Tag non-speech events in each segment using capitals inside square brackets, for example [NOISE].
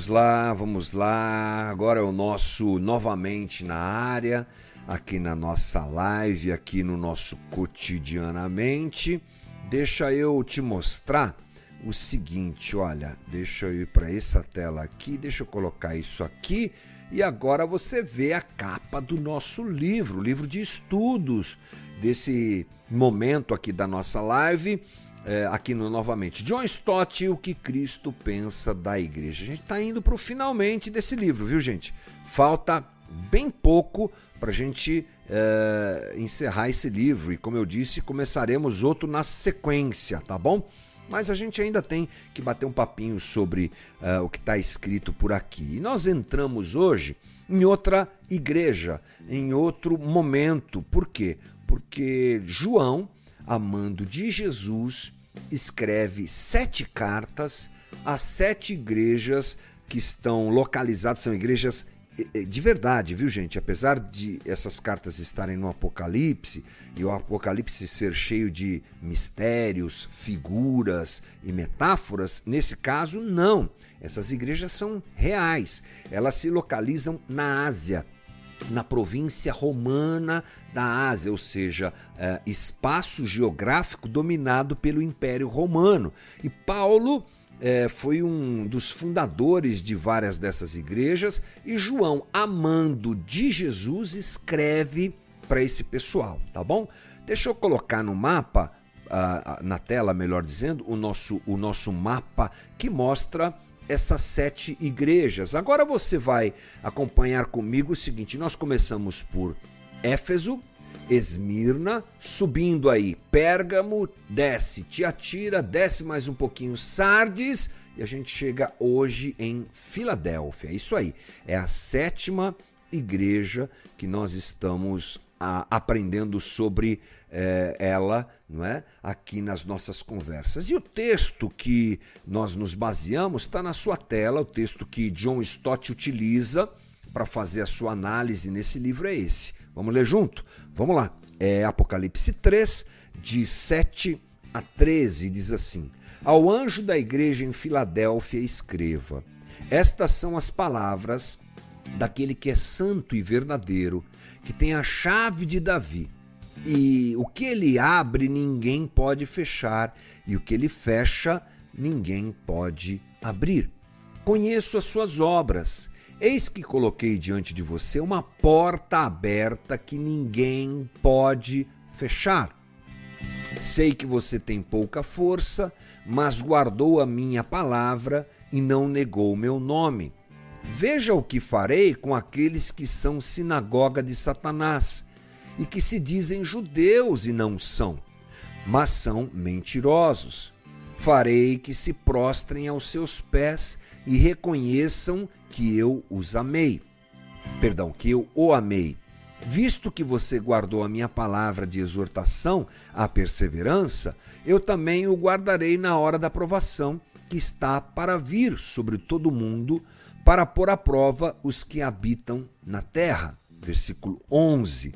Vamos lá, vamos lá. Agora é o nosso novamente na área, aqui na nossa live, aqui no nosso cotidianamente. Deixa eu te mostrar o seguinte, olha, deixa eu ir para essa tela aqui, deixa eu colocar isso aqui e agora você vê a capa do nosso livro, livro de estudos desse momento aqui da nossa live é, aqui no novamente. John Stott, o que Cristo pensa da igreja. A gente está indo para o finalmente desse livro, viu, gente? Falta bem pouco para a gente é, encerrar esse livro. E como eu disse, começaremos outro na sequência, tá bom? Mas a gente ainda tem que bater um papinho sobre uh, o que está escrito por aqui. E nós entramos hoje em outra igreja, em outro momento. Por quê? Porque João amando de Jesus, escreve sete cartas a sete igrejas que estão localizadas, são igrejas de verdade, viu gente? Apesar de essas cartas estarem no Apocalipse e o Apocalipse ser cheio de mistérios, figuras e metáforas, nesse caso, não. Essas igrejas são reais. Elas se localizam na Ásia, na província romana da Ásia, ou seja, é, espaço geográfico dominado pelo Império Romano. E Paulo é, foi um dos fundadores de várias dessas igrejas, e João, amando de Jesus, escreve para esse pessoal, tá bom? Deixa eu colocar no mapa, uh, na tela, melhor dizendo, o nosso, o nosso mapa que mostra essas sete igrejas. Agora você vai acompanhar comigo o seguinte: nós começamos por Éfeso, Esmirna, subindo aí Pérgamo, desce Tiatira, desce mais um pouquinho Sardes e a gente chega hoje em Filadélfia. É isso aí, é a sétima igreja que nós estamos a, aprendendo sobre é, ela, não é? Aqui nas nossas conversas. E o texto que nós nos baseamos está na sua tela. O texto que John Stott utiliza para fazer a sua análise nesse livro é esse. Vamos ler junto? Vamos lá. É Apocalipse 3, de 7 a 13, diz assim: Ao anjo da igreja em Filadélfia, escreva: Estas são as palavras daquele que é santo e verdadeiro que tem a chave de Davi. E o que ele abre, ninguém pode fechar, e o que ele fecha, ninguém pode abrir. Conheço as suas obras. Eis que coloquei diante de você uma porta aberta que ninguém pode fechar. Sei que você tem pouca força, mas guardou a minha palavra e não negou meu nome. Veja o que farei com aqueles que são sinagoga de Satanás e que se dizem judeus e não são, mas são mentirosos. Farei que se prostrem aos seus pés e reconheçam que eu os amei. Perdão, que eu o amei. Visto que você guardou a minha palavra de exortação à perseverança, eu também o guardarei na hora da provação que está para vir sobre todo o mundo para pôr à prova os que habitam na terra. Versículo 11.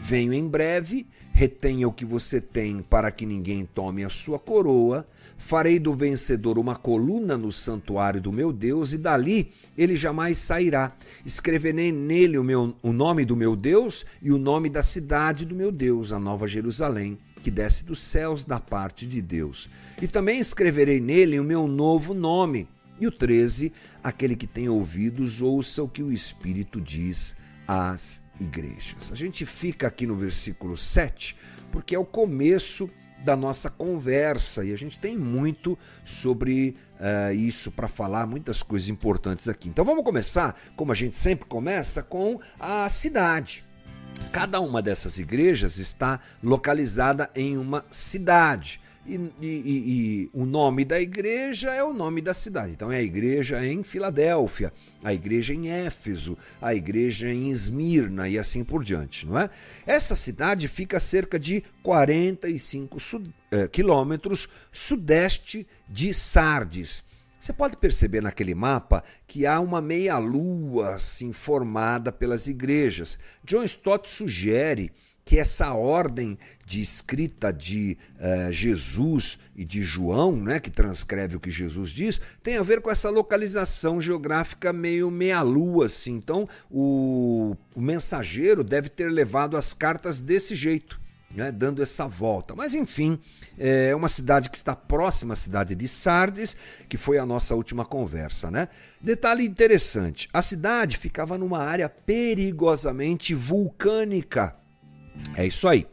Venho em breve, retenha o que você tem para que ninguém tome a sua coroa. Farei do vencedor uma coluna no santuário do meu Deus, e dali ele jamais sairá. Escreverei nele o, meu, o nome do meu Deus e o nome da cidade do meu Deus, a Nova Jerusalém, que desce dos céus da parte de Deus. E também escreverei nele o meu novo nome e o 13, aquele que tem ouvidos, ouça o que o Espírito diz às igrejas. A gente fica aqui no versículo 7, porque é o começo da nossa conversa e a gente tem muito sobre uh, isso para falar, muitas coisas importantes aqui. Então vamos começar, como a gente sempre começa, com a cidade. Cada uma dessas igrejas está localizada em uma cidade. E, e, e, o nome da igreja é o nome da cidade. Então é a igreja em Filadélfia, a igreja em Éfeso, a igreja em Esmirna e assim por diante, não é? Essa cidade fica a cerca de 45 sud eh, quilômetros sudeste de Sardes. Você pode perceber naquele mapa que há uma meia-lua assim formada pelas igrejas. John Stott sugere que essa ordem de escrita de uh, Jesus e de João, né, que transcreve o que Jesus diz, tem a ver com essa localização geográfica meio meia-lua. Assim. Então, o, o mensageiro deve ter levado as cartas desse jeito. Né, dando essa volta. Mas enfim, é uma cidade que está próxima à cidade de Sardes, que foi a nossa última conversa. Né? Detalhe interessante: a cidade ficava numa área perigosamente vulcânica. É isso aí.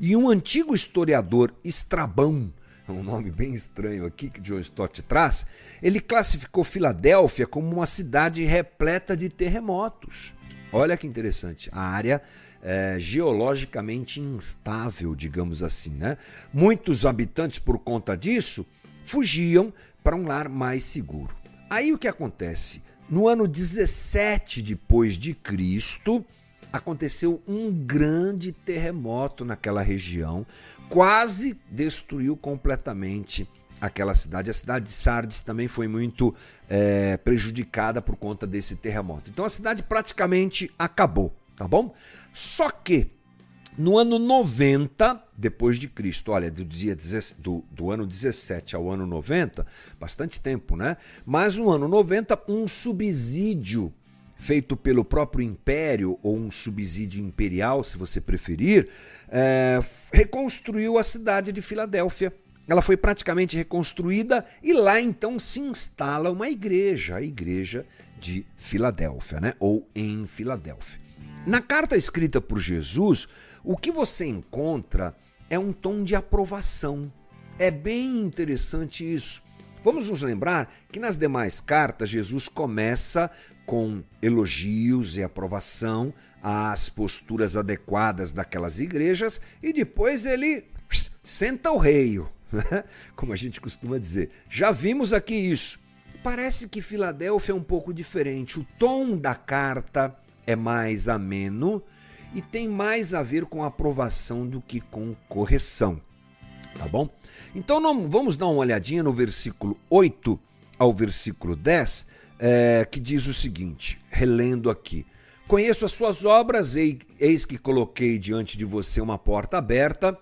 E um antigo historiador, Estrabão, [LAUGHS] um nome bem estranho aqui que John Stott traz, ele classificou Filadélfia como uma cidade repleta de terremotos. Olha que interessante, a área é, geologicamente instável, digamos assim. Né? Muitos habitantes, por conta disso, fugiam para um lar mais seguro. Aí o que acontece? No ano 17 depois de Cristo, aconteceu um grande terremoto naquela região, quase destruiu completamente aquela cidade. A cidade de Sardes também foi muito é, prejudicada por conta desse terremoto. Então a cidade praticamente acabou, tá bom? Só que no ano 90 depois de Cristo, olha, do, dia, do, do ano 17 ao ano 90, bastante tempo, né? Mas no ano 90, um subsídio feito pelo próprio império, ou um subsídio imperial, se você preferir, é, reconstruiu a cidade de Filadélfia. Ela foi praticamente reconstruída e lá então se instala uma igreja, a igreja de Filadélfia, né? ou em Filadélfia. Na carta escrita por Jesus, o que você encontra é um tom de aprovação. É bem interessante isso. Vamos nos lembrar que nas demais cartas Jesus começa com elogios e aprovação às posturas adequadas daquelas igrejas e depois ele senta o rei, né? como a gente costuma dizer. Já vimos aqui isso. Parece que Filadélfia é um pouco diferente. O tom da carta é mais ameno e tem mais a ver com aprovação do que com correção. Tá bom? Então vamos dar uma olhadinha no versículo 8 ao versículo 10 é, que diz o seguinte, relendo aqui: Conheço as suas obras, eis que coloquei diante de você uma porta aberta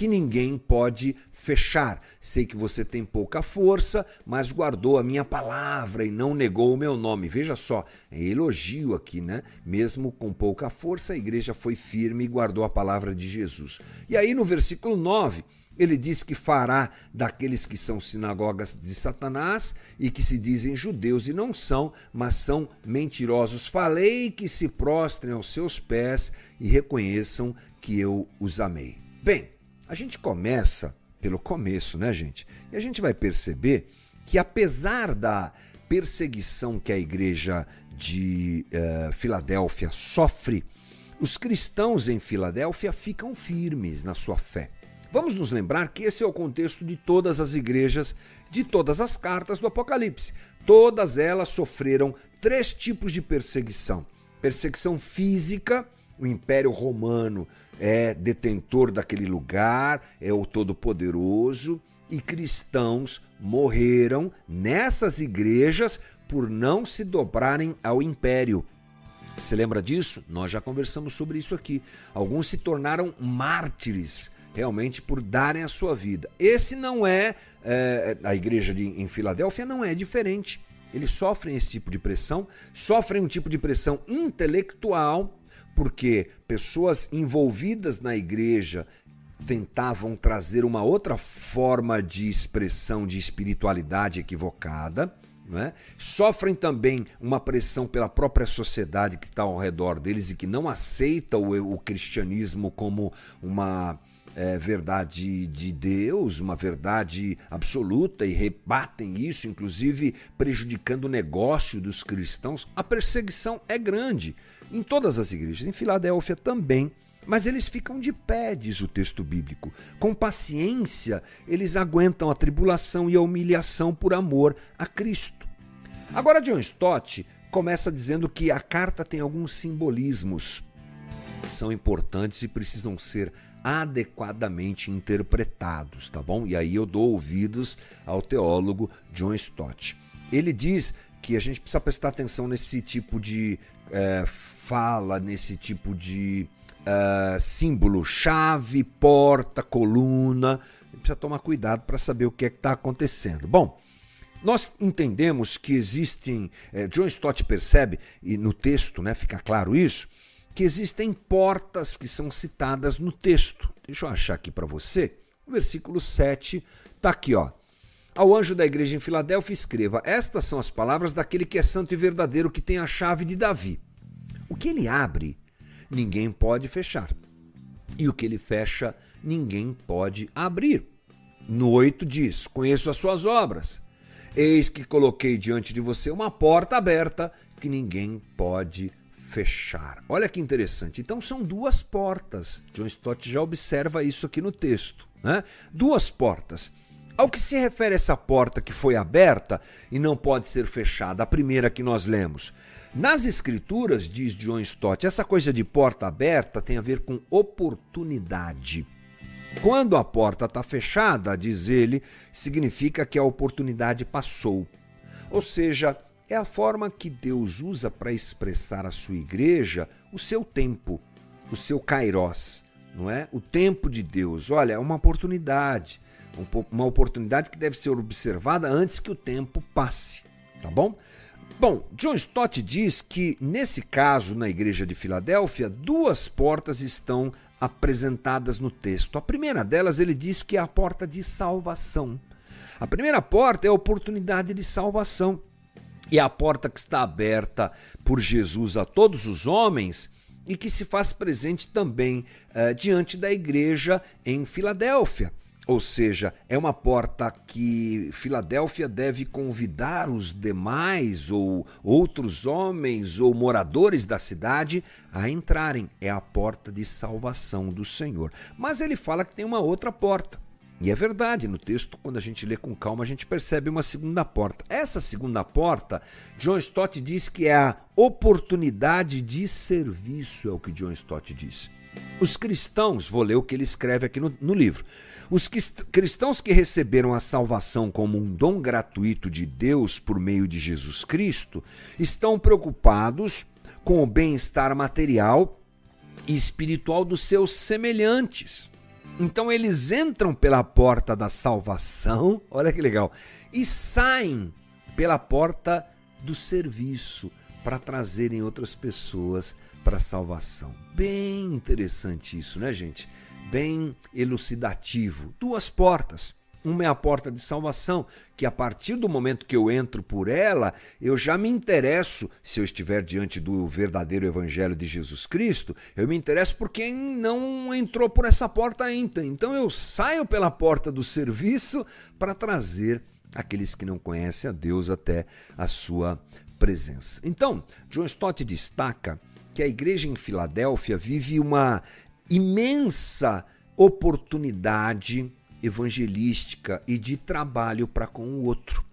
que ninguém pode fechar. Sei que você tem pouca força, mas guardou a minha palavra e não negou o meu nome. Veja só, é elogio aqui, né? Mesmo com pouca força, a igreja foi firme e guardou a palavra de Jesus. E aí no versículo 9, ele diz que fará daqueles que são sinagogas de Satanás e que se dizem judeus e não são, mas são mentirosos. Falei que se prostrem aos seus pés e reconheçam que eu os amei. Bem, a gente começa pelo começo, né, gente? E a gente vai perceber que apesar da perseguição que a igreja de uh, Filadélfia sofre, os cristãos em Filadélfia ficam firmes na sua fé. Vamos nos lembrar que esse é o contexto de todas as igrejas, de todas as cartas do Apocalipse. Todas elas sofreram três tipos de perseguição: perseguição física, o Império Romano é detentor daquele lugar, é o Todo-Poderoso, e cristãos morreram nessas igrejas por não se dobrarem ao império. Você lembra disso? Nós já conversamos sobre isso aqui. Alguns se tornaram mártires realmente por darem a sua vida. Esse não é, é a igreja de, em Filadélfia não é diferente. Eles sofrem esse tipo de pressão, sofrem um tipo de pressão intelectual, porque pessoas envolvidas na igreja tentavam trazer uma outra forma de expressão de espiritualidade equivocada. É? Sofrem também uma pressão pela própria sociedade que está ao redor deles e que não aceita o, o cristianismo como uma é, verdade de Deus, uma verdade absoluta e rebatem isso, inclusive prejudicando o negócio dos cristãos, a perseguição é grande em todas as igrejas. Em Filadélfia também Mas eles ficam de pé, diz o texto bíblico. Com paciência, eles aguentam a tribulação e a humilhação por amor a Cristo. Agora, John Stott começa dizendo que a carta tem alguns simbolismos são importantes e precisam ser adequadamente interpretados, tá bom? E aí eu dou ouvidos ao teólogo John Stott. Ele diz que a gente precisa prestar atenção nesse tipo de é, fala, nesse tipo de é, símbolo, chave, porta, coluna. Precisa tomar cuidado para saber o que é está acontecendo. Bom, nós entendemos que existem, é, John Stott percebe, e no texto né, fica claro isso, que existem portas que são citadas no texto. Deixa eu achar aqui para você. O versículo 7 está aqui, ó. Ao anjo da igreja em Filadélfia, escreva: Estas são as palavras daquele que é santo e verdadeiro, que tem a chave de Davi. O que ele abre, ninguém pode fechar. E o que ele fecha, ninguém pode abrir. No 8 diz: Conheço as suas obras. Eis que coloquei diante de você uma porta aberta que ninguém pode fechar. Olha que interessante. Então são duas portas. John Stott já observa isso aqui no texto. Né? Duas portas. Ao que se refere essa porta que foi aberta e não pode ser fechada, a primeira que nós lemos. Nas Escrituras, diz John Stott, essa coisa de porta aberta tem a ver com oportunidade. Quando a porta está fechada, diz ele, significa que a oportunidade passou. Ou seja, é a forma que Deus usa para expressar à sua igreja o seu tempo, o seu kairós, não é? O tempo de Deus. Olha, é uma oportunidade, uma oportunidade que deve ser observada antes que o tempo passe, tá bom? Bom, John Stott diz que nesse caso, na igreja de Filadélfia, duas portas estão apresentadas no texto. A primeira delas, ele diz que é a porta de salvação. A primeira porta é a oportunidade de salvação e a porta que está aberta por Jesus a todos os homens e que se faz presente também eh, diante da igreja em Filadélfia. Ou seja, é uma porta que Filadélfia deve convidar os demais ou outros homens ou moradores da cidade a entrarem. É a porta de salvação do Senhor. Mas ele fala que tem uma outra porta e é verdade, no texto, quando a gente lê com calma, a gente percebe uma segunda porta. Essa segunda porta, John Stott diz que é a oportunidade de serviço, é o que John Stott diz. Os cristãos, vou ler o que ele escreve aqui no, no livro. Os cristãos que receberam a salvação como um dom gratuito de Deus por meio de Jesus Cristo estão preocupados com o bem-estar material e espiritual dos seus semelhantes. Então eles entram pela porta da salvação, olha que legal, e saem pela porta do serviço para trazerem outras pessoas para a salvação. Bem interessante isso, né, gente? Bem elucidativo. Duas portas. Uma é a porta de salvação, que a partir do momento que eu entro por ela, eu já me interesso, se eu estiver diante do verdadeiro evangelho de Jesus Cristo, eu me interesso por quem não entrou por essa porta ainda. Então eu saio pela porta do serviço para trazer aqueles que não conhecem a Deus até a sua presença. Então, John Stott destaca que a igreja em Filadélfia vive uma imensa oportunidade evangelística e de trabalho para com o outro.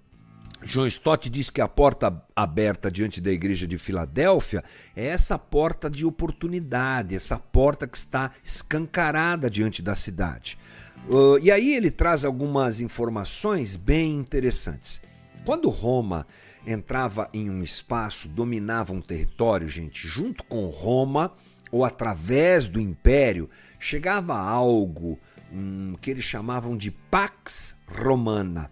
John Stott diz que a porta aberta diante da igreja de Filadélfia é essa porta de oportunidade, essa porta que está escancarada diante da cidade. Uh, e aí ele traz algumas informações bem interessantes. Quando Roma entrava em um espaço, dominava um território, gente, junto com Roma ou através do império, chegava algo um, que eles chamavam de Pax Romana.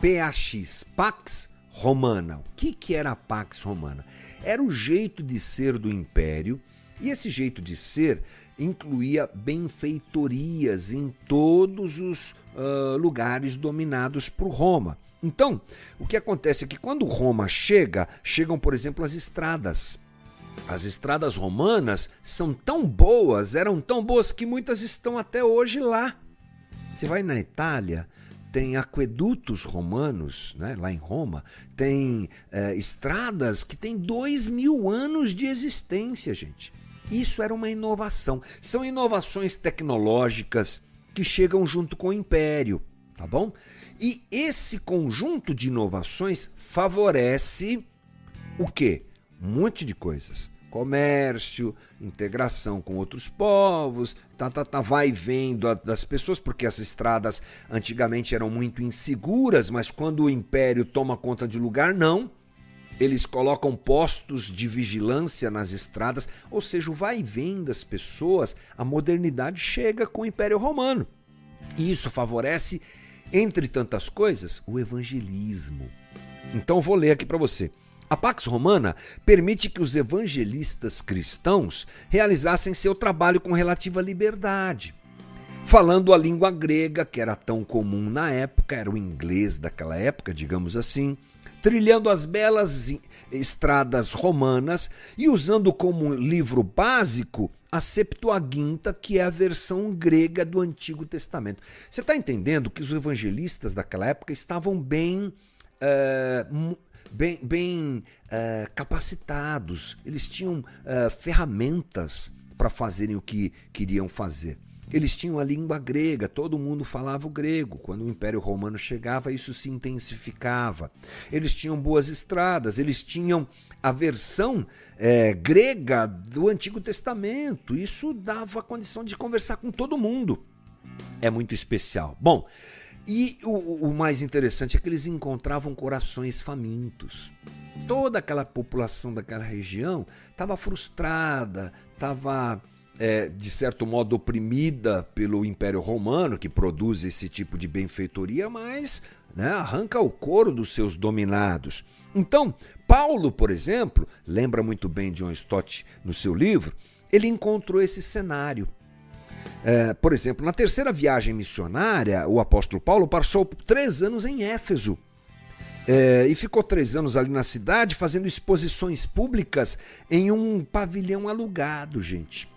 PAX, Pax Romana. O que, que era a Pax Romana? Era o jeito de ser do império, e esse jeito de ser incluía benfeitorias em todos os uh, lugares dominados por Roma. Então, o que acontece é que quando Roma chega, chegam, por exemplo, as estradas. As estradas romanas são tão boas, eram tão boas que muitas estão até hoje lá. Você vai na Itália, tem aquedutos romanos, né, lá em Roma, tem é, estradas que têm dois mil anos de existência, gente. Isso era uma inovação. São inovações tecnológicas que chegam junto com o império, tá bom? E esse conjunto de inovações favorece o quê? Um monte de coisas. Comércio, integração com outros povos, tá, tá, tá, vai vem das pessoas, porque as estradas antigamente eram muito inseguras, mas quando o império toma conta de lugar, não eles colocam postos de vigilância nas estradas, ou seja, o vai e vem das pessoas, a modernidade chega com o Império Romano. E isso favorece, entre tantas coisas, o evangelismo. Então vou ler aqui para você. A Pax Romana permite que os evangelistas cristãos realizassem seu trabalho com relativa liberdade. Falando a língua grega, que era tão comum na época, era o inglês daquela época, digamos assim, trilhando as belas estradas romanas e usando como livro básico a Septuaginta, que é a versão grega do Antigo Testamento. Você está entendendo que os evangelistas daquela época estavam bem. Uh, bem, bem uh, capacitados, eles tinham uh, ferramentas para fazerem o que queriam fazer. Eles tinham a língua grega, todo mundo falava o grego. Quando o Império Romano chegava, isso se intensificava. Eles tinham boas estradas, eles tinham a versão é, grega do Antigo Testamento. Isso dava condição de conversar com todo mundo. É muito especial. Bom, e o, o mais interessante é que eles encontravam corações famintos. Toda aquela população daquela região estava frustrada, estava é, de certo modo oprimida pelo Império Romano, que produz esse tipo de benfeitoria, mas né, arranca o couro dos seus dominados. Então, Paulo, por exemplo, lembra muito bem de John Stott no seu livro, ele encontrou esse cenário. É, por exemplo, na terceira viagem missionária, o apóstolo Paulo passou três anos em Éfeso. É, e ficou três anos ali na cidade fazendo exposições públicas em um pavilhão alugado, gente.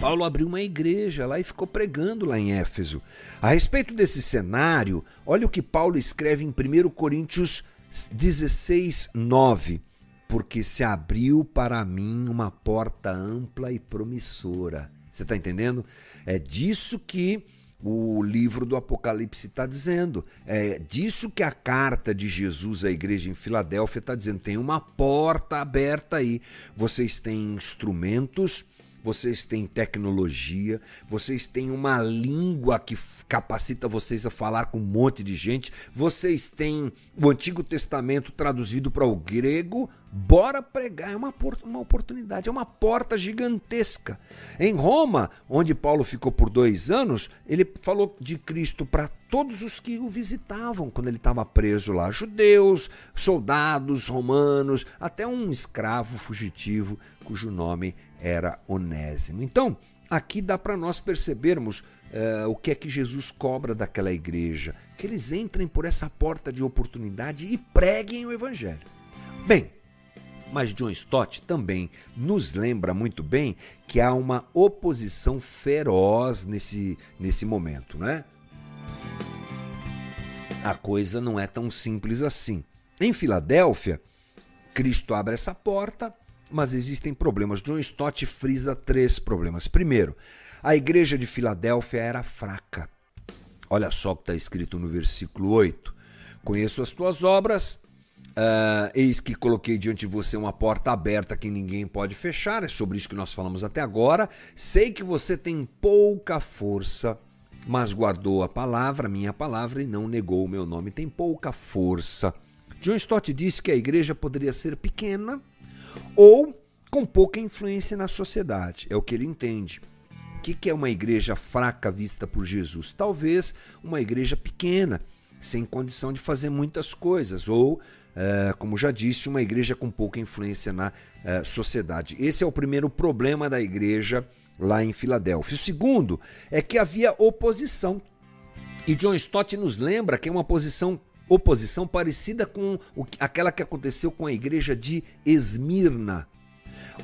Paulo abriu uma igreja lá e ficou pregando lá em Éfeso. A respeito desse cenário, olha o que Paulo escreve em 1 Coríntios 16, 9. Porque se abriu para mim uma porta ampla e promissora. Você está entendendo? É disso que o livro do Apocalipse está dizendo. É disso que a carta de Jesus à igreja em Filadélfia está dizendo. Tem uma porta aberta aí. Vocês têm instrumentos vocês têm tecnologia, vocês têm uma língua que capacita vocês a falar com um monte de gente, vocês têm o Antigo Testamento traduzido para o grego. Bora pregar, é uma, uma oportunidade, é uma porta gigantesca. Em Roma, onde Paulo ficou por dois anos, ele falou de Cristo para todos os que o visitavam quando ele estava preso lá: judeus, soldados romanos, até um escravo fugitivo cujo nome era Onésimo. Então, aqui dá para nós percebermos uh, o que é que Jesus cobra daquela igreja, que eles entrem por essa porta de oportunidade e preguem o evangelho. Bem, mas John Stott também nos lembra muito bem que há uma oposição feroz nesse, nesse momento, né? A coisa não é tão simples assim. Em Filadélfia, Cristo abre essa porta, mas existem problemas. John Stott frisa três problemas. Primeiro, a igreja de Filadélfia era fraca. Olha só o que está escrito no versículo 8. Conheço as tuas obras, uh, eis que coloquei diante de você uma porta aberta que ninguém pode fechar. É sobre isso que nós falamos até agora. Sei que você tem pouca força, mas guardou a palavra, minha palavra, e não negou o meu nome. Tem pouca força. John Stott disse que a igreja poderia ser pequena, ou com pouca influência na sociedade. É o que ele entende. O que é uma igreja fraca vista por Jesus? Talvez uma igreja pequena, sem condição de fazer muitas coisas, ou, é, como já disse, uma igreja com pouca influência na é, sociedade. Esse é o primeiro problema da igreja lá em Filadélfia. O segundo é que havia oposição. E John Stott nos lembra que é uma posição oposição parecida com aquela que aconteceu com a igreja de Esmirna.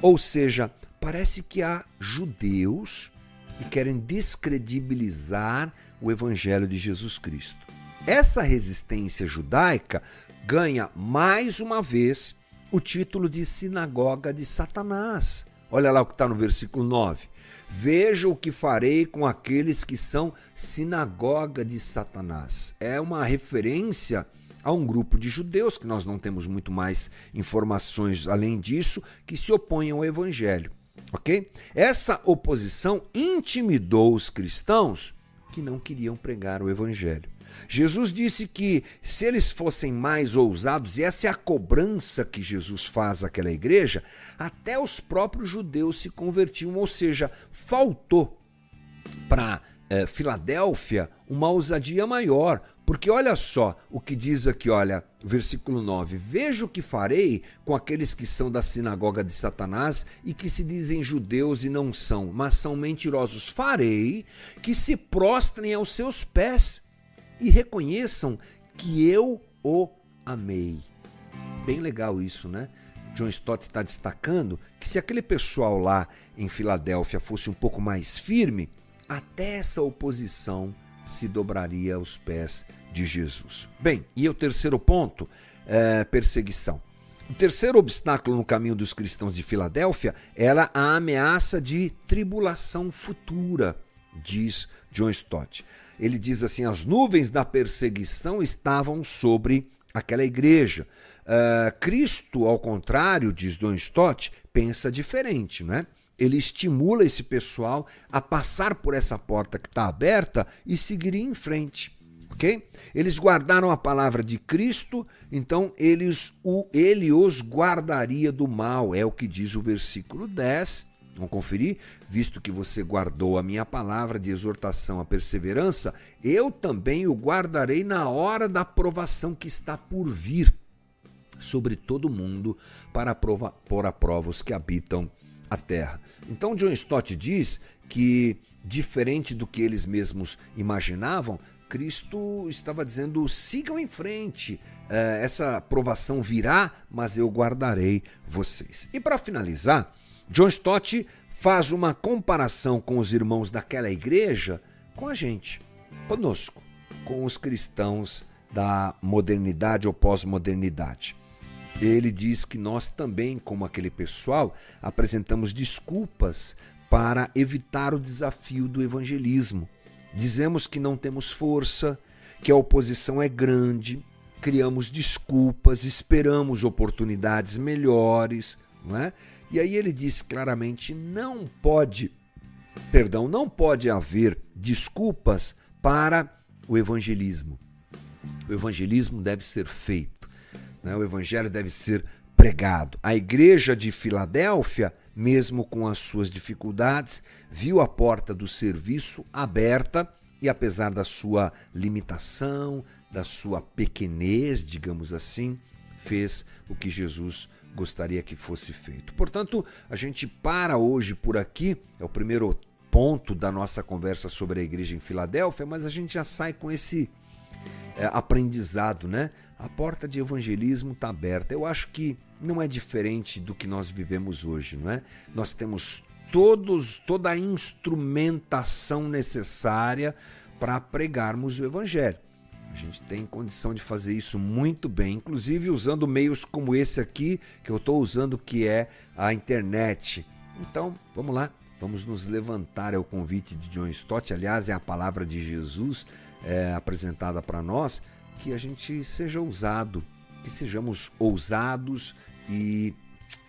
Ou seja, parece que há judeus que querem descredibilizar o evangelho de Jesus Cristo. Essa resistência judaica ganha mais uma vez o título de sinagoga de Satanás. Olha lá o que está no versículo 9. Veja o que farei com aqueles que são sinagoga de Satanás. É uma referência a um grupo de judeus, que nós não temos muito mais informações além disso, que se opõem ao evangelho. Ok? Essa oposição intimidou os cristãos que não queriam pregar o evangelho. Jesus disse que se eles fossem mais ousados, e essa é a cobrança que Jesus faz àquela igreja, até os próprios judeus se convertiam, ou seja, faltou para é, Filadélfia uma ousadia maior. Porque olha só o que diz aqui, olha, versículo 9: Veja o que farei com aqueles que são da sinagoga de Satanás e que se dizem judeus e não são, mas são mentirosos. Farei que se prostrem aos seus pés e reconheçam que eu o amei. Bem legal isso, né? John Stott está destacando que se aquele pessoal lá em Filadélfia fosse um pouco mais firme, até essa oposição se dobraria aos pés de Jesus. Bem, e o terceiro ponto é perseguição. O terceiro obstáculo no caminho dos cristãos de Filadélfia era a ameaça de tribulação futura, diz John Stott. Ele diz assim: as nuvens da perseguição estavam sobre aquela igreja. Uh, Cristo, ao contrário, diz John Stott, pensa diferente, né? Ele estimula esse pessoal a passar por essa porta que está aberta e seguir em frente. ok? Eles guardaram a palavra de Cristo, então eles, o, ele os guardaria do mal, é o que diz o versículo 10. Vamos conferir? Visto que você guardou a minha palavra de exortação à perseverança, eu também o guardarei na hora da provação que está por vir sobre todo mundo para prova, pôr a prova os que habitam a terra. Então John Stott diz que, diferente do que eles mesmos imaginavam, Cristo estava dizendo: sigam em frente, é, essa provação virá, mas eu guardarei vocês. E para finalizar, John Stott faz uma comparação com os irmãos daquela igreja com a gente, conosco, com os cristãos da modernidade ou pós-modernidade. Ele diz que nós também, como aquele pessoal, apresentamos desculpas para evitar o desafio do evangelismo. Dizemos que não temos força, que a oposição é grande, criamos desculpas, esperamos oportunidades melhores, não é? E aí ele diz claramente: não pode, perdão, não pode haver desculpas para o evangelismo. O evangelismo deve ser feito. Né? O evangelho deve ser pregado. A igreja de Filadélfia, mesmo com as suas dificuldades, viu a porta do serviço aberta e, apesar da sua limitação, da sua pequenez, digamos assim, fez o que Jesus gostaria que fosse feito. Portanto, a gente para hoje por aqui, é o primeiro ponto da nossa conversa sobre a igreja em Filadélfia, mas a gente já sai com esse é, aprendizado, né? A porta de evangelismo está aberta. Eu acho que não é diferente do que nós vivemos hoje, não é? Nós temos todos toda a instrumentação necessária para pregarmos o evangelho. A gente tem condição de fazer isso muito bem, inclusive usando meios como esse aqui que eu estou usando, que é a internet. Então, vamos lá, vamos nos levantar. É o convite de John Stott, aliás, é a palavra de Jesus é, apresentada para nós que a gente seja ousado, que sejamos ousados e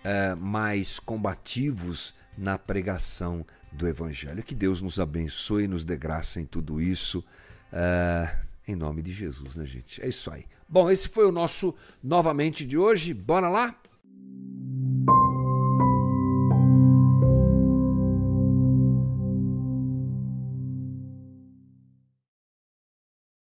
é, mais combativos na pregação do Evangelho. Que Deus nos abençoe e nos dê graça em tudo isso. É, em nome de Jesus, né, gente? É isso aí. Bom, esse foi o nosso novamente de hoje. Bora lá?